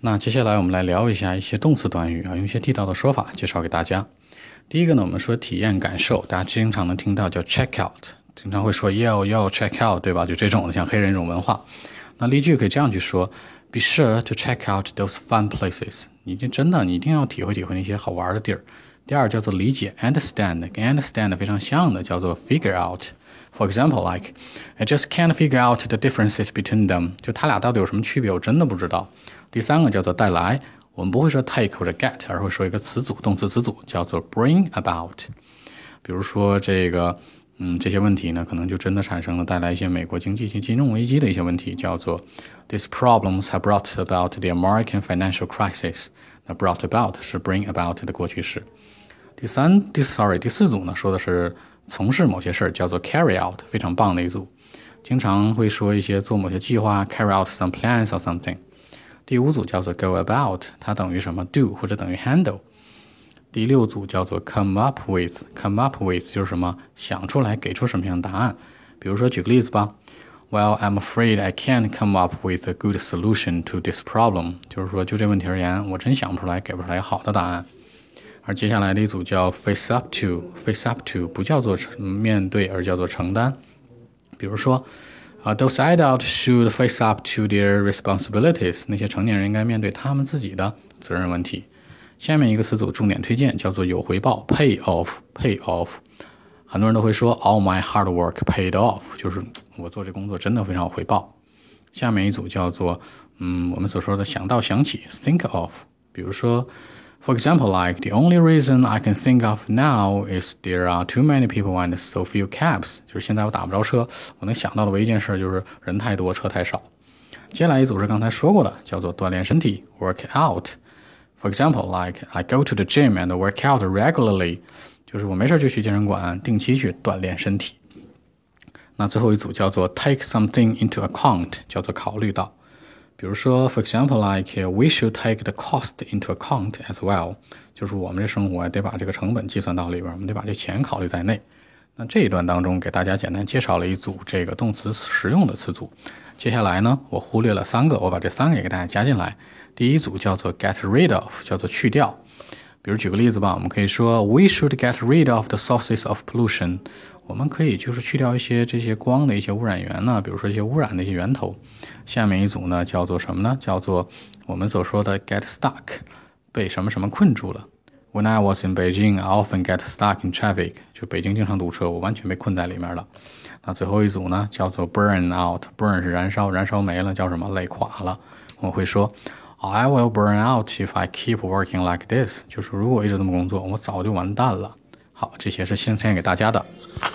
那接下来我们来聊一下一些动词短语啊，用一些地道的说法介绍给大家。第一个呢，我们说体验感受，大家经常能听到叫 check out，经常会说 yo yo check out，对吧？就这种的，像黑人这种文化。那例句可以这样去说：Be sure to check out those fun places。你就真的，你一定要体会体会那些好玩的地儿。第二叫做理解，understand，跟 understand 非常像的叫做 figure out。For example, like I just can't figure out the differences between them。就他俩到底有什么区别，我真的不知道。第三个叫做带来，我们不会说 take 或者 get，而会说一个词组，动词词组叫做 bring about。比如说这个，嗯，这些问题呢，可能就真的产生了带来一些美国经济及金融危机的一些问题，叫做 These problems have brought about the American financial crisis。那 brought about 是 bring about 的过去式。 第三，第 sorry，第四组呢，说的是从事某些事儿，叫做 carry out，非常棒的一组，经常会说一些做某些计划，carry out some plans or something。第五组叫做 go about，它等于什么 do 或者等于 handle。第六组叫做 come up with，come up with 就是什么想出来给出什么样的答案。比如说举个例子吧，Well I'm afraid I can't come up with a good solution to this problem，就是说就这问题而言，我真想不出来给不出来好的答案。而接下来的一组叫 face up to，face up to 不叫做面对，而叫做承担。比如说。啊，those adults should face up to their responsibilities。那些成年人应该面对他们自己的责任问题。下面一个词组重点推荐叫做有回报，pay off，pay off。很多人都会说，all my hard work paid off，就是我做这工作真的非常有回报。下面一组叫做，嗯，我们所说的想到想起，think of。比如说。For example, like the only reason I can think of now is there are too many people and so few cabs。就是现在我打不着车，我能想到的唯一一件事就是人太多，车太少。接下来一组是刚才说过的，叫做锻炼身体，work out。For example, like I go to the gym and work out regularly。就是我没事就去健身馆，定期去锻炼身体。那最后一组叫做 take something into account，叫做考虑到。 比如说，for example，like we should take the cost into account as well，就是我们这生活得把这个成本计算到里边，我们得把这钱考虑在内。那这一段当中给大家简单介绍了一组这个动词实用的词组。接下来呢，我忽略了三个，我把这三个也给大家加进来。第一组叫做 get rid of，叫做去掉。比如举个例子吧，我们可以说 we should get rid of the sources of pollution。我们可以就是去掉一些这些光的一些污染源呢，比如说一些污染的一些源头。下面一组呢叫做什么呢？叫做我们所说的 get stuck，被什么什么困住了。When I was in Beijing, I often get stuck in traffic。就北京经常堵车，我完全被困在里面了。那最后一组呢叫做 burn out，burn 是燃烧，燃烧没了叫什么？累垮了。我会说 I will burn out if I keep working like this。就是如果一直这么工作，我早就完蛋了。好，这些是先献给大家的。